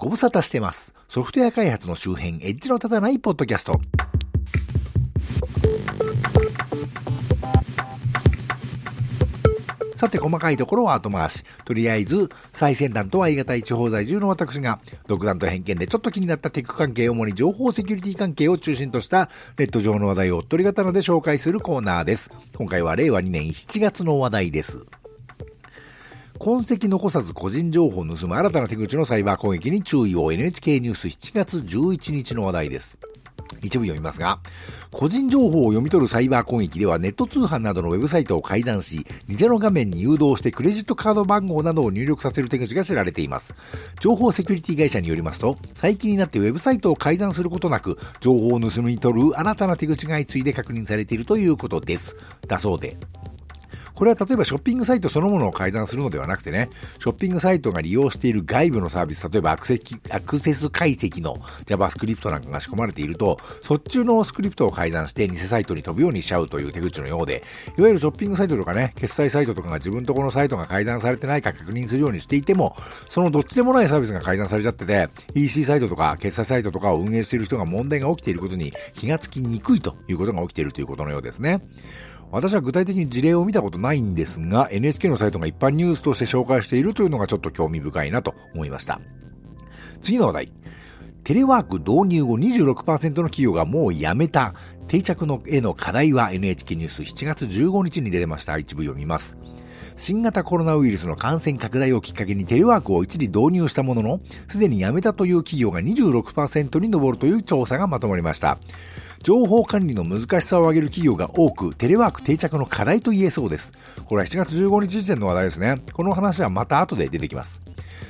ご無沙汰してます。ソフトウェア開発の周辺、エッジの立たないポッドキャスト。さて、細かいところは後回し。とりあえず、最先端とは言い難い地方在住の私が、独断と偏見でちょっと気になったテック関係、主に情報セキュリティ関係を中心としたネット上の話題を取り刀で紹介するコーナーです。今回は令和2年7月の話題です。痕跡残さず個人情報を盗む新たな手口のサイバー攻撃に注意を NHK ニュース7月11日の話題です。一部読みますが、個人情報を読み取るサイバー攻撃ではネット通販などのウェブサイトを改ざんし、偽の画面に誘導してクレジットカード番号などを入力させる手口が知られています。情報セキュリティ会社によりますと、最近になってウェブサイトを改ざんすることなく、情報を盗み取る新たな手口が相次いで確認されているということです。だそうで。これは例えばショッピングサイトそのものを改ざんするのではなくてね、ショッピングサイトが利用している外部のサービス、例えばアクセアクセス解析の JavaScript なんかが仕込まれていると、そっちのスクリプトを改ざんして偽サイトに飛ぶようにしちゃうという手口のようで、いわゆるショッピングサイトとかね、決済サイトとかが自分とこのサイトが改ざんされてないか確認するようにしていても、そのどっちでもないサービスが改ざんされちゃってて、EC サイトとか決済サイトとかを運営している人が問題が起きていることに気がつきにくいということが起きているということのようですね。私は具体的に事例を見たことないんですが、NHK のサイトが一般ニュースとして紹介しているというのがちょっと興味深いなと思いました。次の話題。テレワーク導入後26%の企業がもうやめた定着のへの課題は NHK ニュース7月15日に出てました。一部読みます。新型コロナウイルスの感染拡大をきっかけにテレワークを一時導入したものの、すでにやめたという企業が26%に上るという調査がまとまりました。情報管理の難しさを上げる企業が多く、テレワーク定着の課題と言えそうです。これは7月15日時点の話題ですね。この話はまた後で出てきます。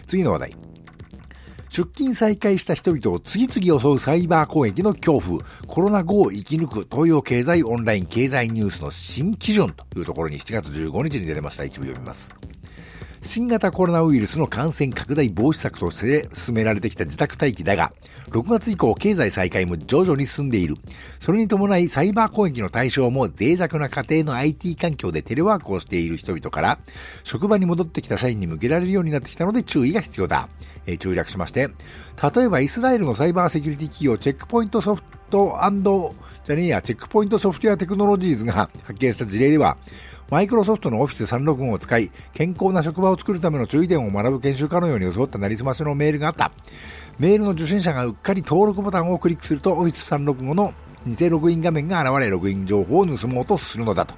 次の話題。出勤再開した人々を次々襲うサイバー攻撃の恐怖、コロナ後を生き抜く東洋経済オンライン経済ニュースの新基準というところに7月15日に出てました。一部読みます。新型コロナウイルスの感染拡大防止策として進められてきた自宅待機だが、6月以降経済再開も徐々に進んでいる。それに伴いサイバー攻撃の対象も脆弱な家庭の IT 環境でテレワークをしている人々から、職場に戻ってきた社員に向けられるようになってきたので注意が必要だ。えー、注略しまして、例えばイスラエルのサイバーセキュリティ企業チェックポイントソフトじゃねえや、チェックポイントソフトウェアテクノロジーズが発見した事例では、マイクロソフトのオフィス365を使い、健康な職場を作るための注意点を学ぶ研修家のように装ったなりすましのメールがあった。メールの受信者がうっかり登録ボタンをクリックすると、オフィス365の偽ログイン画面が現れ、ログイン情報を盗もうとするのだと。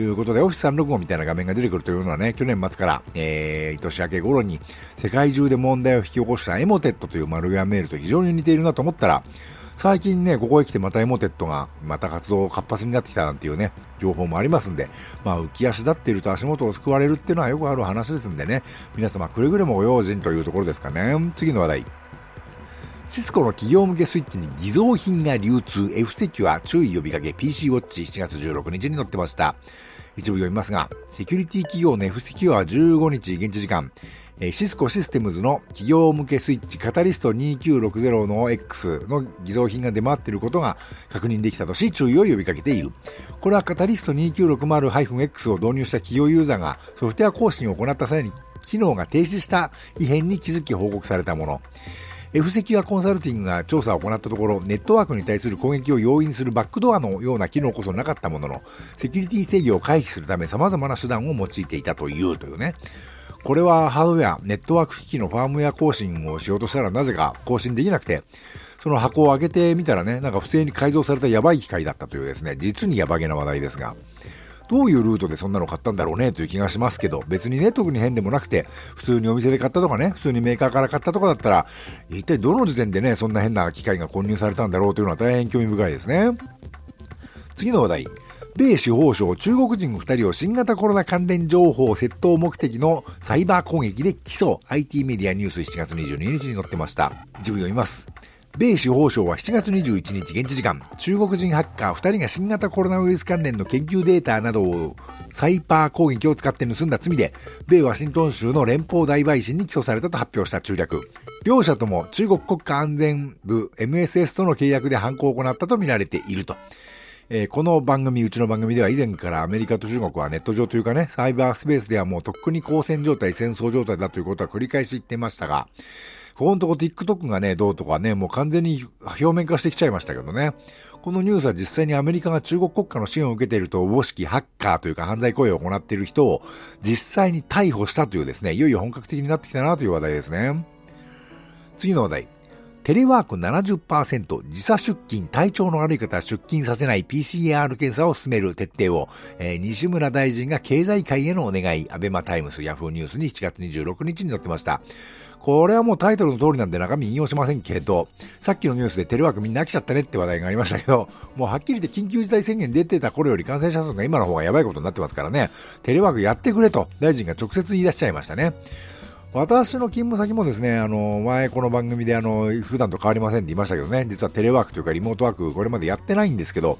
いうことで、オフィス365みたいな画面が出てくるというのはね、去年末から、えー、年明け頃に世界中で問題を引き起こしたエモテットというマルウェアメールと非常に似ているなと思ったら、最近ね、ここへ来てまたエモテットがまた活動活発になってきたなんていうね、情報もありますんで、まあ浮き足立っていると足元を救われるっていうのはよくある話ですんでね、皆様くれぐれもご用心というところですかね。次の話題。シスコの企業向けスイッチに偽造品が流通、F セキュア注意呼びかけ PC ウォッチ7月16日に載ってました。一部読みますが、セキュリティ企業の F セキュアは15日現地時間、シスコシステムズの企業向けスイッチカタリスト2960の X の偽造品が出回っていることが確認できたとし注意を呼びかけている。これはカタリスト 2960-X を導入した企業ユーザーがソフトウェア更新を行った際に機能が停止した異変に気づき報告されたもの。F セキュアコンサルティングが調査を行ったところ、ネットワークに対する攻撃を容易にするバックドアのような機能こそなかったものの、セキュリティ制御を回避するため様々な手段を用いていたというというね。これはハードウェア、ネットワーク機器のファームウェア更新をしようとしたらなぜか更新できなくて、その箱を開けてみたらね、なんか不正に改造されたやばい機械だったというですね、実にやばげな話題ですが、どういうルートでそんなの買ったんだろうねという気がしますけど、別にね、特に変でもなくて、普通にお店で買ったとかね、普通にメーカーから買ったとかだったら、一体どの時点でね、そんな変な機械が混入されたんだろうというのは大変興味深いですね。次の話題。米司法省中国人2人を新型コロナ関連情報窃盗目的のサイバー攻撃で起訴。IT メディアニュース7月22日に載ってました。一部読みます。米司法省は7月21日現地時間。中国人ハッカー2人が新型コロナウイルス関連の研究データなどをサイバー攻撃を使って盗んだ罪で米ワシントン州の連邦大陪審に起訴されたと発表した中略。両者とも中国国家安全部 MSS との契約で犯行を行ったとみられていると。えー、この番組、うちの番組では以前からアメリカと中国はネット上というかね、サイバースペースではもうとっくに交戦状態、戦争状態だということは繰り返し言ってましたが、ここのとこ TikTok がね、どうとかね、もう完全に表面化してきちゃいましたけどね。このニュースは実際にアメリカが中国国家の支援を受けているとおぼしきハッカーというか犯罪行為を行っている人を実際に逮捕したというですね、いよいよ本格的になってきたなという話題ですね。次の話題。テレワーク70%、時差出勤、体調の悪い方は出勤させない PCR 検査を進める徹底を、えー、西村大臣が経済界へのお願い、アベマタイムス、ヤフーニュースに7月26日に載ってました。これはもうタイトルの通りなんで中身引用しませんけど、さっきのニュースでテレワークみんな飽きちゃったねって話題がありましたけど、もうはっきり言って緊急事態宣言出てた頃より感染者数が今の方がやばいことになってますからね、テレワークやってくれと大臣が直接言い出しちゃいましたね。私の勤務先もですね、あの、前この番組であの、普段と変わりませんって言いましたけどね、実はテレワークというかリモートワークこれまでやってないんですけど、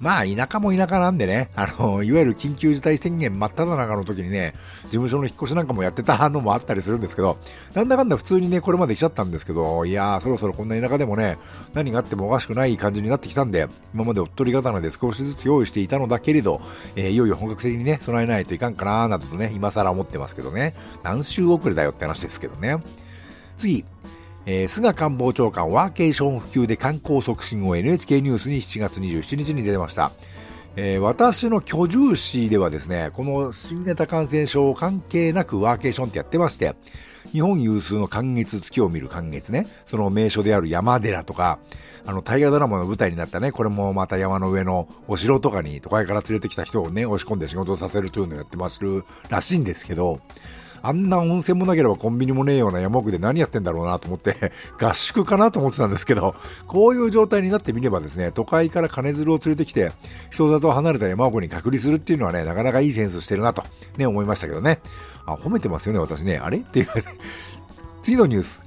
まあ、田舎も田舎なんでね、あの、いわゆる緊急事態宣言真っ只中の時にね、事務所の引っ越しなんかもやってたのもあったりするんですけど、なんだかんだ普通にね、これまで来ちゃったんですけど、いやー、そろそろこんな田舎でもね、何があってもおかしくない感じになってきたんで、今までおっとり刀で少しずつ用意していたのだけれど、えー、いよいよ本格的にね、備えないといかんかなーなどとね、今更思ってますけどね、何週遅れだよって話ですけどね。次、えー、菅官房長官ワーケーション普及で観光促進を NHK ニュースに7月27日に出てました。えー、私の居住市ではですね、この新型感染症関係なくワーケーションってやってまして、日本有数の寒月、月を見る寒月ね、その名所である山寺とか、あの、大河ドラマの舞台になったね、これもまた山の上のお城とかに都会から連れてきた人をね、押し込んで仕事をさせるというのをやってますらしいんですけど、あんな温泉もなければコンビニもねえような山奥で何やってんだろうなと思って 合宿かなと思ってたんですけど、こういう状態になってみればですね、都会から金づるを連れてきて、人里離れた山奥に隔離するっていうのはね、なかなかいいセンスしてるなと、ね、思いましたけどね。あ、褒めてますよね、私ね。あれ？っていう 次のニュース。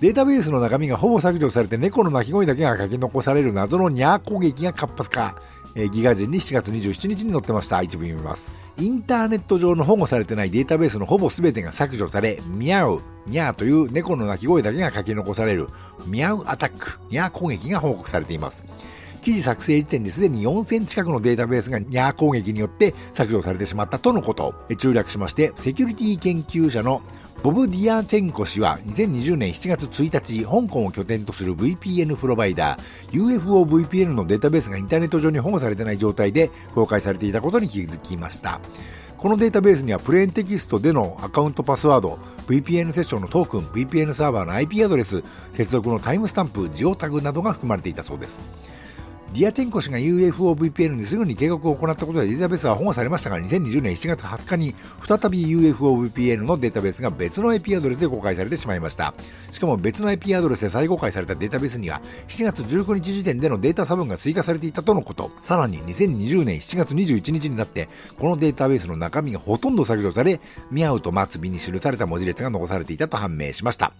データベースの中身がほぼ削除されて猫の鳴き声だけが書き残される謎のニャー攻撃が活発化。えー、ギガ人に7月27日に載ってました。一部読みます。インターネット上の保護されてないデータベースのほぼ全てが削除され、ミャウ、ニャーという猫の鳴き声だけが書き残される、ミャウアタック、ニャー攻撃が報告されています。記事作成時点ですでに4000近くのデータベースがニャー攻撃によって削除されてしまったとのこと。中略しまして、セキュリティ研究者のボブ・ディアチェンコ氏は2020年7月1日、香港を拠点とする VPN プロバイダー UFOVPN のデータベースがインターネット上に保護されていない状態で公開されていたことに気づきました。このデータベースにはプレーンテキストでのアカウントパスワード、VPN セッションのトークン、VPN サーバーの IP アドレス、接続のタイムスタンプ、ジオタグなどが含まれていたそうです。ディアチェンコ氏が UFOVPN にすぐに警告を行ったことでデータベースは保護されましたが、2020年7月20日に再び UFOVPN のデータベースが別の IP アドレスで公開されてしまいました。しかも別の IP アドレスで再公開されたデータベースには、7月19日時点でのデータ差分が追加されていたとのこと。さらに2020年7月21日になって、このデータベースの中身がほとんど削除され、ミャウと末尾に記された文字列が残されていたと判明しました。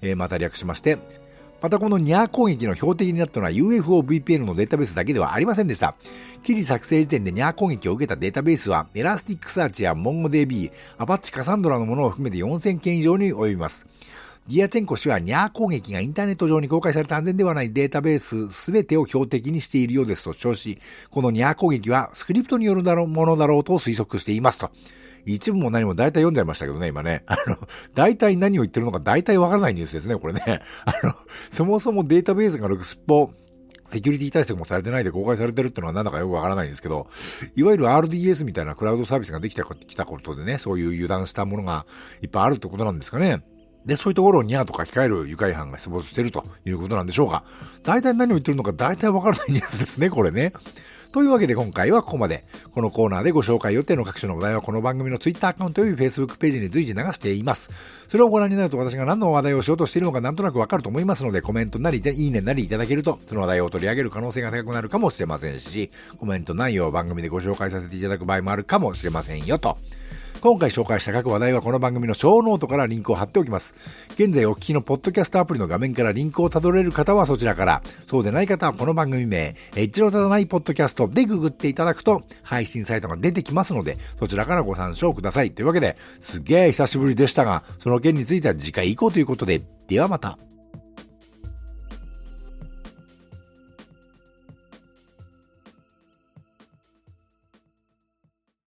えー、また略しまして、またこのニャー攻撃の標的になったのは UFOVPN のデータベースだけではありませんでした。記事作成時点でニャー攻撃を受けたデータベースは、エラスティックサーチや MongoDB、アパッチカサンドラのものを含めて4000件以上に及びます。ディアチェンコ氏はニャー攻撃がインターネット上に公開された安全ではないデータベースすべてを標的にしているようですと主張し、このニャー攻撃はスクリプトによるものだろうと推測していますと。一部も何も大体読んじゃいましたけどね、今ね。あの、大体何を言ってるのか大体わからないニュースですね、これね。あの、そもそもデータベースがすっぽ、セキュリティ対策もされてないで公開されてるってのはなんだかよくわからないんですけど、いわゆる RDS みたいなクラウドサービスができたきたことでね、そういう油断したものがいっぱいあるってことなんですかね。で、そういうところをニャーとか控える愉快犯が出没しているということなんでしょうか。大体何を言ってるのか大体わからないニュースですね、これね。というわけで今回はここまで。このコーナーでご紹介予定の各種の話題はこの番組の Twitter アカウント及び Facebook ページに随時流しています。それをご覧になると私が何の話題をしようとしているのかなんとなくわかると思いますので、コメントなり、いいねなりいただけると、その話題を取り上げる可能性が高くなるかもしれませんし、コメント内容を番組でご紹介させていただく場合もあるかもしれませんよと。今回紹介した各話題はこの番組のショーノートからリンクを貼っておきます。現在お聞きのポッドキャストアプリの画面からリンクをたどれる方はそちらから、そうでない方はこの番組名、エッジの立たないポッドキャストでググっていただくと配信サイトが出てきますので、そちらからご参照ください。というわけで、すげえ久しぶりでしたが、その件については次回以降ということで、ではまた。